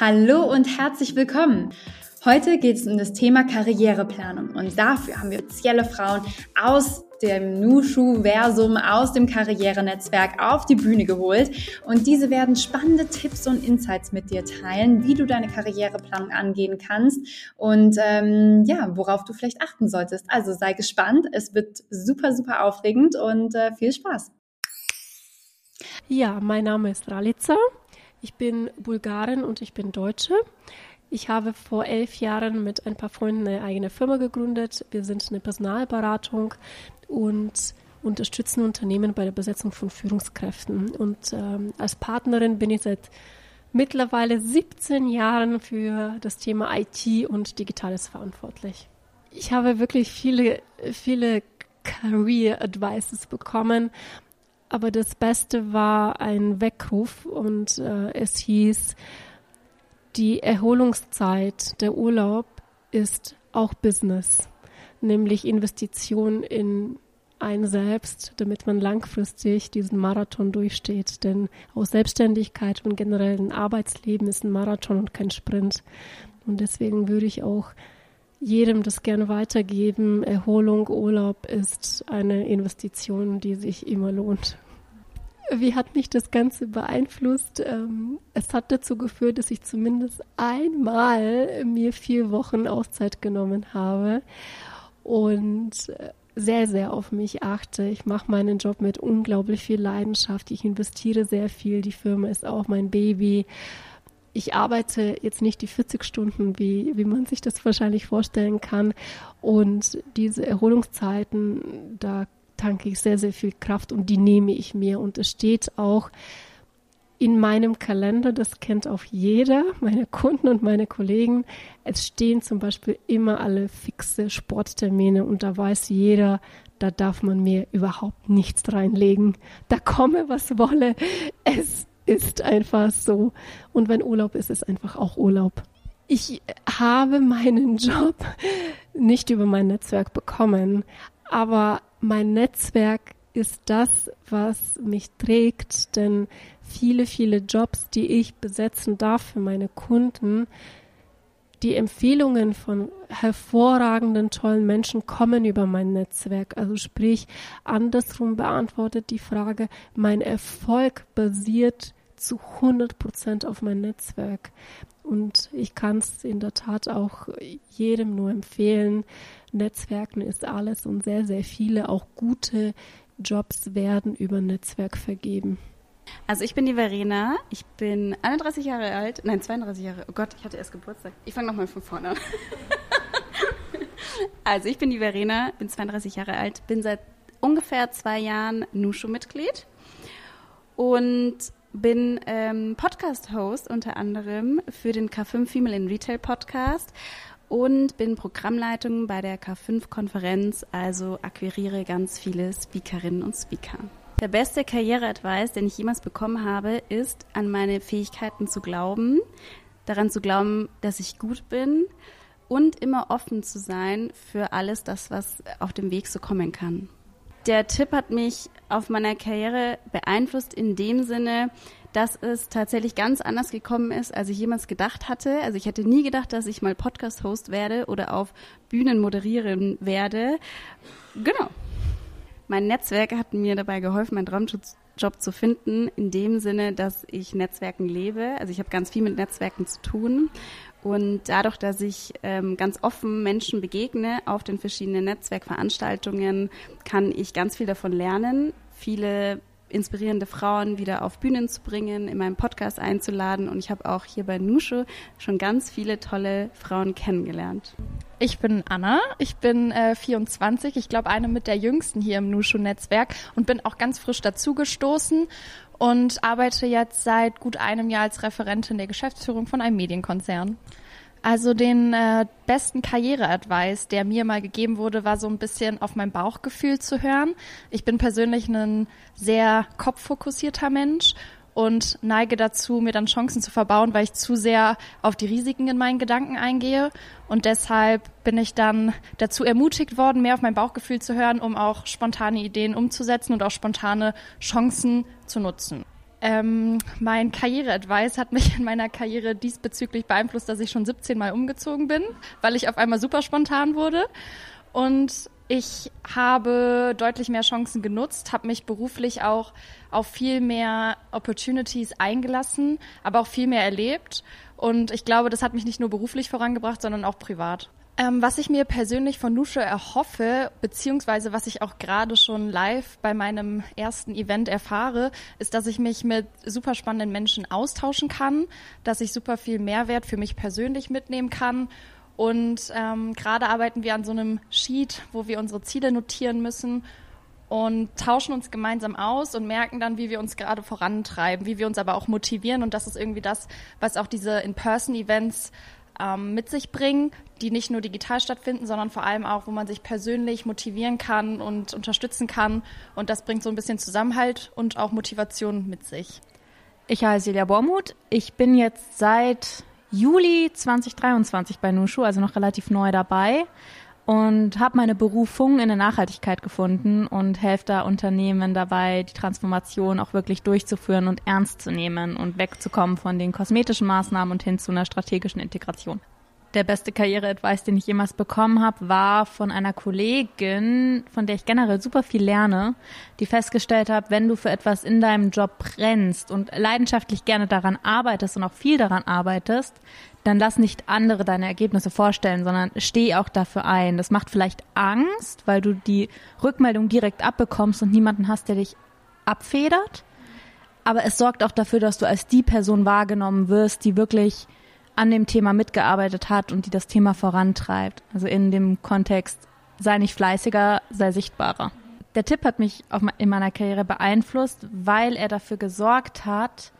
Hallo und herzlich willkommen. Heute geht es um das Thema Karriereplanung und dafür haben wir spezielle Frauen aus dem Nushu-Versum, aus dem Karrierenetzwerk auf die Bühne geholt und diese werden spannende Tipps und Insights mit dir teilen, wie du deine Karriereplanung angehen kannst und ähm, ja, worauf du vielleicht achten solltest. Also sei gespannt, es wird super, super aufregend und äh, viel Spaß. Ja, mein Name ist Ralica. Ich bin Bulgarin und ich bin Deutsche. Ich habe vor elf Jahren mit ein paar Freunden eine eigene Firma gegründet. Wir sind eine Personalberatung und unterstützen Unternehmen bei der Besetzung von Führungskräften. Und ähm, als Partnerin bin ich seit mittlerweile 17 Jahren für das Thema IT und Digitales verantwortlich. Ich habe wirklich viele, viele Career Advices bekommen aber das Beste war ein Weckruf und äh, es hieß, die Erholungszeit, der Urlaub ist auch Business, nämlich Investition in ein selbst, damit man langfristig diesen Marathon durchsteht. Denn auch Selbstständigkeit und generell ein Arbeitsleben ist ein Marathon und kein Sprint. Und deswegen würde ich auch jedem das gerne weitergeben. Erholung, Urlaub ist eine Investition, die sich immer lohnt. Wie hat mich das Ganze beeinflusst? Ähm, es hat dazu geführt, dass ich zumindest einmal mir vier Wochen Auszeit genommen habe und äh, sehr, sehr auf mich achte. Ich mache meinen Job mit unglaublich viel Leidenschaft. Ich investiere sehr viel. Die Firma ist auch mein Baby ich arbeite jetzt nicht die 40 Stunden, wie, wie man sich das wahrscheinlich vorstellen kann. Und diese Erholungszeiten, da tanke ich sehr, sehr viel Kraft und die nehme ich mir. Und es steht auch in meinem Kalender, das kennt auch jeder, meine Kunden und meine Kollegen. Es stehen zum Beispiel immer alle fixe Sporttermine und da weiß jeder, da darf man mir überhaupt nichts reinlegen. Da komme, was wolle. Es ist einfach so. Und wenn Urlaub ist, ist einfach auch Urlaub. Ich habe meinen Job nicht über mein Netzwerk bekommen, aber mein Netzwerk ist das, was mich trägt, denn viele, viele Jobs, die ich besetzen darf für meine Kunden, die Empfehlungen von hervorragenden, tollen Menschen kommen über mein Netzwerk. Also sprich, andersrum beantwortet die Frage, mein Erfolg basiert zu 100 Prozent auf mein Netzwerk. Und ich kann es in der Tat auch jedem nur empfehlen. Netzwerken ist alles und sehr, sehr viele, auch gute Jobs werden über Netzwerk vergeben. Also ich bin die Verena, ich bin 31 Jahre alt, nein 32 Jahre, oh Gott, ich hatte erst Geburtstag. Ich fange nochmal von vorne an. also ich bin die Verena, bin 32 Jahre alt, bin seit ungefähr zwei Jahren Nushu-Mitglied und bin ähm, Podcast-Host unter anderem für den K5 Female in Retail Podcast und bin Programmleitung bei der K5-Konferenz, also akquiriere ganz viele Speakerinnen und Speaker. Der beste Karriereadvice, den ich jemals bekommen habe, ist, an meine Fähigkeiten zu glauben, daran zu glauben, dass ich gut bin und immer offen zu sein für alles das, was auf dem Weg so kommen kann der Tipp hat mich auf meiner Karriere beeinflusst in dem Sinne, dass es tatsächlich ganz anders gekommen ist, als ich jemals gedacht hatte. Also ich hätte nie gedacht, dass ich mal Podcast-Host werde oder auf Bühnen moderieren werde. Genau. Mein Netzwerk hat mir dabei geholfen, meinen Traumjob zu finden, in dem Sinne, dass ich Netzwerken lebe. Also ich habe ganz viel mit Netzwerken zu tun und dadurch, dass ich ähm, ganz offen Menschen begegne auf den verschiedenen Netzwerkveranstaltungen, kann ich ganz viel davon lernen, viele inspirierende Frauen wieder auf Bühnen zu bringen, in meinem Podcast einzuladen. Und ich habe auch hier bei Nushu schon ganz viele tolle Frauen kennengelernt. Ich bin Anna, ich bin äh, 24, ich glaube eine mit der jüngsten hier im Nushu-Netzwerk und bin auch ganz frisch dazugestoßen und arbeite jetzt seit gut einem Jahr als Referentin der Geschäftsführung von einem Medienkonzern. Also den äh, besten Karriere-Advice, der mir mal gegeben wurde, war so ein bisschen auf mein Bauchgefühl zu hören. Ich bin persönlich ein sehr kopffokussierter Mensch und neige dazu, mir dann Chancen zu verbauen, weil ich zu sehr auf die Risiken in meinen Gedanken eingehe. Und deshalb bin ich dann dazu ermutigt worden, mehr auf mein Bauchgefühl zu hören, um auch spontane Ideen umzusetzen und auch spontane Chancen zu nutzen. Ähm, mein Karriereadvice hat mich in meiner Karriere diesbezüglich beeinflusst, dass ich schon 17 Mal umgezogen bin, weil ich auf einmal super spontan wurde. Und ich habe deutlich mehr Chancen genutzt, habe mich beruflich auch auf viel mehr Opportunities eingelassen, aber auch viel mehr erlebt. Und ich glaube, das hat mich nicht nur beruflich vorangebracht, sondern auch privat. Ähm, was ich mir persönlich von Nusche erhoffe, beziehungsweise was ich auch gerade schon live bei meinem ersten Event erfahre, ist, dass ich mich mit super spannenden Menschen austauschen kann, dass ich super viel Mehrwert für mich persönlich mitnehmen kann. Und ähm, gerade arbeiten wir an so einem Sheet, wo wir unsere Ziele notieren müssen und tauschen uns gemeinsam aus und merken dann, wie wir uns gerade vorantreiben, wie wir uns aber auch motivieren. Und das ist irgendwie das, was auch diese In-Person-Events ähm, mit sich bringen, die nicht nur digital stattfinden, sondern vor allem auch, wo man sich persönlich motivieren kann und unterstützen kann. Und das bringt so ein bisschen Zusammenhalt und auch Motivation mit sich. Ich heiße Silja Bormuth. Ich bin jetzt seit Juli 2023 bei Nushu, also noch relativ neu dabei und habe meine Berufung in der Nachhaltigkeit gefunden und helfe da Unternehmen dabei, die Transformation auch wirklich durchzuführen und ernst zu nehmen und wegzukommen von den kosmetischen Maßnahmen und hin zu einer strategischen Integration der beste Karriere-Advice, den ich jemals bekommen habe, war von einer Kollegin, von der ich generell super viel lerne, die festgestellt hat, wenn du für etwas in deinem Job brennst und leidenschaftlich gerne daran arbeitest und auch viel daran arbeitest, dann lass nicht andere deine Ergebnisse vorstellen, sondern steh auch dafür ein. Das macht vielleicht Angst, weil du die Rückmeldung direkt abbekommst und niemanden hast, der dich abfedert. Aber es sorgt auch dafür, dass du als die Person wahrgenommen wirst, die wirklich an dem Thema mitgearbeitet hat und die das Thema vorantreibt. Also in dem Kontext, sei nicht fleißiger, sei sichtbarer. Der Tipp hat mich auch in meiner Karriere beeinflusst, weil er dafür gesorgt hat,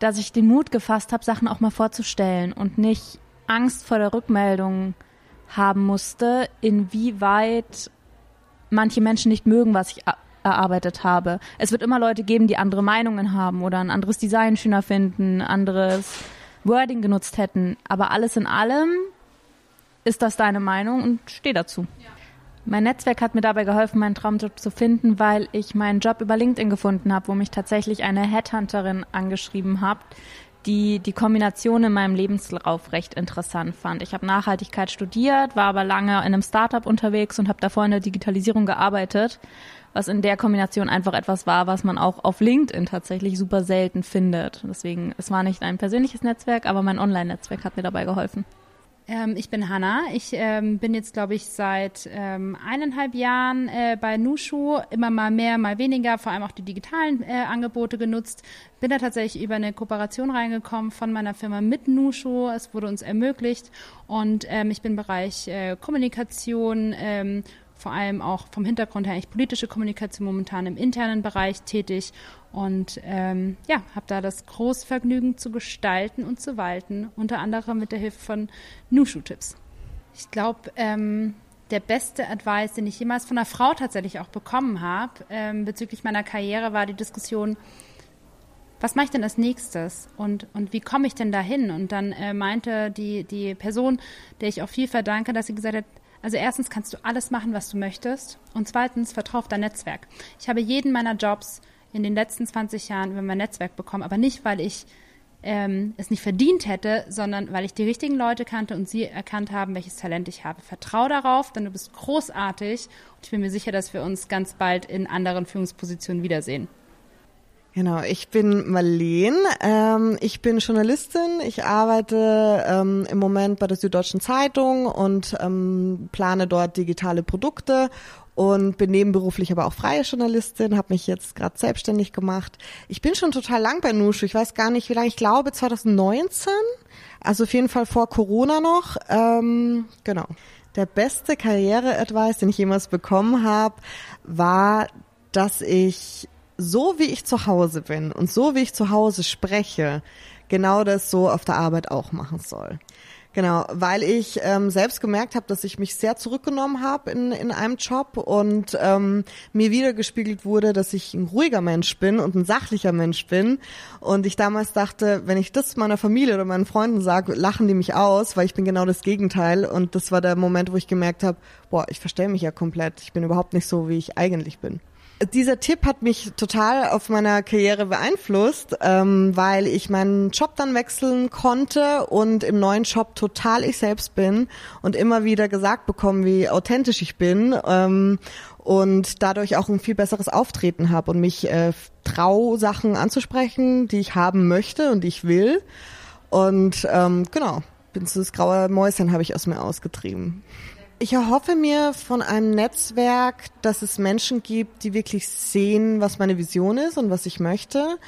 dass ich den Mut gefasst habe, Sachen auch mal vorzustellen und nicht Angst vor der Rückmeldung haben musste, inwieweit manche Menschen nicht mögen, was ich erarbeitet habe. Es wird immer Leute geben, die andere Meinungen haben oder ein anderes Design schöner finden, anderes Wording genutzt hätten. Aber alles in allem ist das deine Meinung und steh dazu. Ja. Mein Netzwerk hat mir dabei geholfen, meinen Traumjob zu finden, weil ich meinen Job über LinkedIn gefunden habe, wo mich tatsächlich eine Headhunterin angeschrieben hat, die die Kombination in meinem Lebenslauf recht interessant fand. Ich habe Nachhaltigkeit studiert, war aber lange in einem Startup unterwegs und habe davor in der Digitalisierung gearbeitet was in der Kombination einfach etwas war, was man auch auf LinkedIn tatsächlich super selten findet. Deswegen, es war nicht ein persönliches Netzwerk, aber mein Online-Netzwerk hat mir dabei geholfen. Ähm, ich bin Hanna. Ich ähm, bin jetzt, glaube ich, seit ähm, eineinhalb Jahren äh, bei Nushu. Immer mal mehr, mal weniger, vor allem auch die digitalen äh, Angebote genutzt. Bin da tatsächlich über eine Kooperation reingekommen von meiner Firma mit Nushu. Es wurde uns ermöglicht. Und ähm, ich bin im Bereich äh, Kommunikation, ähm, vor allem auch vom Hintergrund her eigentlich politische Kommunikation momentan im internen Bereich tätig und ähm, ja, habe da das große Vergnügen zu gestalten und zu walten, unter anderem mit der Hilfe von Nushu-Tipps. Ich glaube, ähm, der beste Advice, den ich jemals von einer Frau tatsächlich auch bekommen habe ähm, bezüglich meiner Karriere, war die Diskussion, was mache ich denn als nächstes und, und wie komme ich denn dahin? Und dann äh, meinte die, die Person, der ich auch viel verdanke, dass sie gesagt hat, also erstens kannst du alles machen, was du möchtest. Und zweitens, vertrau auf dein Netzwerk. Ich habe jeden meiner Jobs in den letzten 20 Jahren über mein Netzwerk bekommen, aber nicht, weil ich ähm, es nicht verdient hätte, sondern weil ich die richtigen Leute kannte und sie erkannt haben, welches Talent ich habe. Vertrau darauf, denn du bist großartig und ich bin mir sicher, dass wir uns ganz bald in anderen Führungspositionen wiedersehen. Genau, ich bin Marleen. Ähm, ich bin Journalistin. Ich arbeite ähm, im Moment bei der Süddeutschen Zeitung und ähm, plane dort digitale Produkte und bin nebenberuflich aber auch freie Journalistin, habe mich jetzt gerade selbstständig gemacht. Ich bin schon total lang bei Nushu. Ich weiß gar nicht, wie lange. Ich glaube 2019. Also auf jeden Fall vor Corona noch. Ähm, genau. Der beste Karriere-Advice, den ich jemals bekommen habe, war, dass ich so wie ich zu Hause bin und so wie ich zu Hause spreche, genau das so auf der Arbeit auch machen soll. Genau, weil ich ähm, selbst gemerkt habe, dass ich mich sehr zurückgenommen habe in, in einem Job und ähm, mir wieder gespiegelt wurde, dass ich ein ruhiger Mensch bin und ein sachlicher Mensch bin. Und ich damals dachte, wenn ich das meiner Familie oder meinen Freunden sage, lachen die mich aus, weil ich bin genau das Gegenteil. Und das war der Moment, wo ich gemerkt habe, boah, ich verstelle mich ja komplett. Ich bin überhaupt nicht so, wie ich eigentlich bin. Dieser Tipp hat mich total auf meiner Karriere beeinflusst, ähm, weil ich meinen Job dann wechseln konnte und im neuen Job total ich selbst bin und immer wieder gesagt bekomme, wie authentisch ich bin ähm, und dadurch auch ein viel besseres Auftreten habe und mich äh, trau, Sachen anzusprechen, die ich haben möchte und die ich will. Und ähm, genau, bin so das graue Mäuschen habe ich aus mir ausgetrieben. Ich erhoffe mir von einem Netzwerk, dass es Menschen gibt, die wirklich sehen, was meine Vision ist und was ich möchte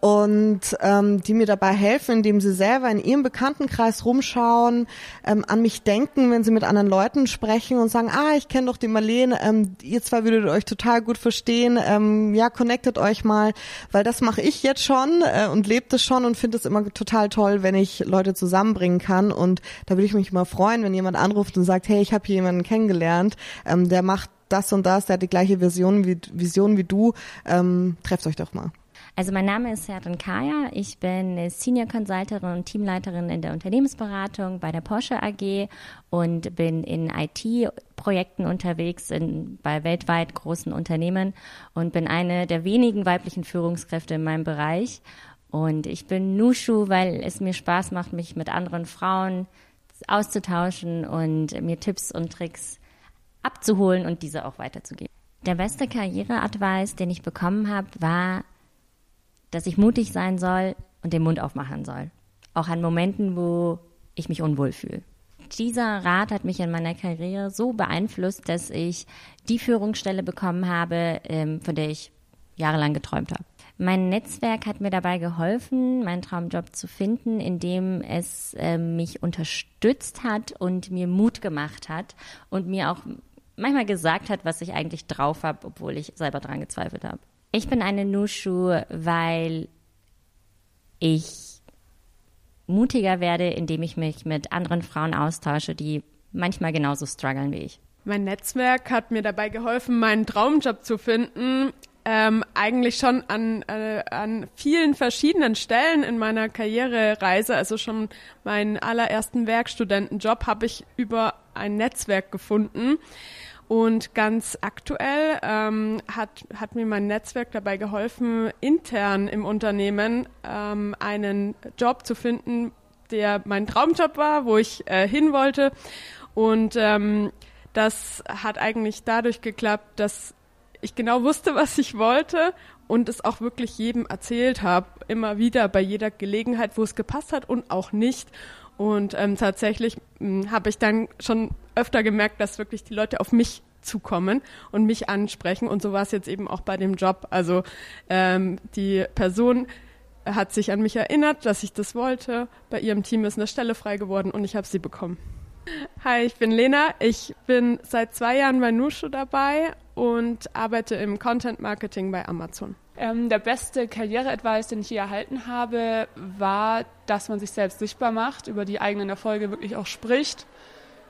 und ähm, die mir dabei helfen, indem sie selber in ihrem Bekanntenkreis rumschauen, ähm, an mich denken, wenn sie mit anderen Leuten sprechen und sagen, ah, ich kenne doch die Marlene, ähm, ihr zwei würdet euch total gut verstehen, ähm, ja, connectet euch mal, weil das mache ich jetzt schon äh, und lebt es schon und finde es immer total toll, wenn ich Leute zusammenbringen kann und da würde ich mich immer freuen, wenn jemand anruft und sagt, hey, ich habe hier jemanden kennengelernt, ähm, der macht das und das, der hat die gleiche Vision wie, Vision wie du, ähm, trefft euch doch mal. Also mein Name ist Sertan Kaya. Ich bin Senior Consulterin und Teamleiterin in der Unternehmensberatung bei der Porsche AG und bin in IT-Projekten unterwegs in, bei weltweit großen Unternehmen und bin eine der wenigen weiblichen Führungskräfte in meinem Bereich. Und ich bin Nushu, weil es mir Spaß macht, mich mit anderen Frauen auszutauschen und mir Tipps und Tricks abzuholen und diese auch weiterzugeben. Der beste Karriereadvice, den ich bekommen habe, war dass ich mutig sein soll und den Mund aufmachen soll. Auch an Momenten, wo ich mich unwohl fühle. Dieser Rat hat mich in meiner Karriere so beeinflusst, dass ich die Führungsstelle bekommen habe, ähm, von der ich jahrelang geträumt habe. Mein Netzwerk hat mir dabei geholfen, meinen Traumjob zu finden, indem es äh, mich unterstützt hat und mir Mut gemacht hat und mir auch manchmal gesagt hat, was ich eigentlich drauf habe, obwohl ich selber dran gezweifelt habe. Ich bin eine Nushu, weil ich mutiger werde, indem ich mich mit anderen Frauen austausche, die manchmal genauso strugglen wie ich. Mein Netzwerk hat mir dabei geholfen, meinen Traumjob zu finden. Ähm, eigentlich schon an, äh, an vielen verschiedenen Stellen in meiner Karrierereise, also schon meinen allerersten Werkstudentenjob, habe ich über ein Netzwerk gefunden. Und ganz aktuell ähm, hat, hat mir mein Netzwerk dabei geholfen, intern im Unternehmen ähm, einen Job zu finden, der mein Traumjob war, wo ich äh, hin wollte. Und ähm, das hat eigentlich dadurch geklappt, dass ich genau wusste, was ich wollte und es auch wirklich jedem erzählt habe, immer wieder bei jeder Gelegenheit, wo es gepasst hat und auch nicht. Und ähm, tatsächlich hm, habe ich dann schon öfter gemerkt, dass wirklich die Leute auf mich zukommen und mich ansprechen. Und so war es jetzt eben auch bei dem Job. Also ähm, die Person hat sich an mich erinnert, dass ich das wollte. Bei ihrem Team ist eine Stelle frei geworden und ich habe sie bekommen. Hi, ich bin Lena. Ich bin seit zwei Jahren bei Nushu dabei und arbeite im Content Marketing bei Amazon. Ähm, der beste Karriere-Advice, den ich je erhalten habe, war, dass man sich selbst sichtbar macht, über die eigenen Erfolge wirklich auch spricht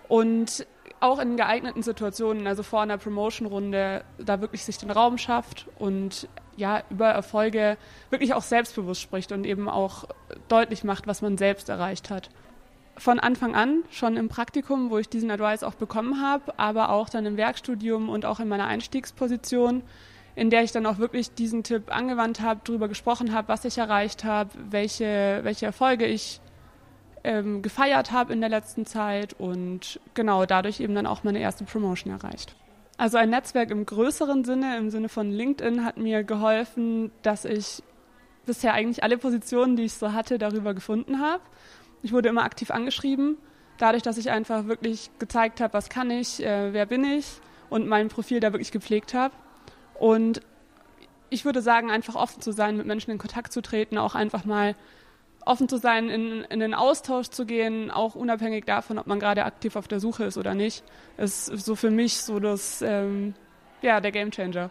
und auch in geeigneten Situationen, also vor einer Promotion-Runde, da wirklich sich den Raum schafft und ja, über Erfolge wirklich auch selbstbewusst spricht und eben auch deutlich macht, was man selbst erreicht hat. Von Anfang an, schon im Praktikum, wo ich diesen Advice auch bekommen habe, aber auch dann im Werkstudium und auch in meiner Einstiegsposition, in der ich dann auch wirklich diesen Tipp angewandt habe, darüber gesprochen habe, was ich erreicht habe, welche, welche Erfolge ich ähm, gefeiert habe in der letzten Zeit und genau dadurch eben dann auch meine erste Promotion erreicht. Also ein Netzwerk im größeren Sinne, im Sinne von LinkedIn, hat mir geholfen, dass ich bisher eigentlich alle Positionen, die ich so hatte, darüber gefunden habe. Ich wurde immer aktiv angeschrieben, dadurch, dass ich einfach wirklich gezeigt habe, was kann ich, äh, wer bin ich und mein Profil da wirklich gepflegt habe. Und ich würde sagen, einfach offen zu sein, mit Menschen in Kontakt zu treten, auch einfach mal offen zu sein, in, in den Austausch zu gehen, auch unabhängig davon, ob man gerade aktiv auf der Suche ist oder nicht, ist so für mich so das, ähm, ja, der Gamechanger.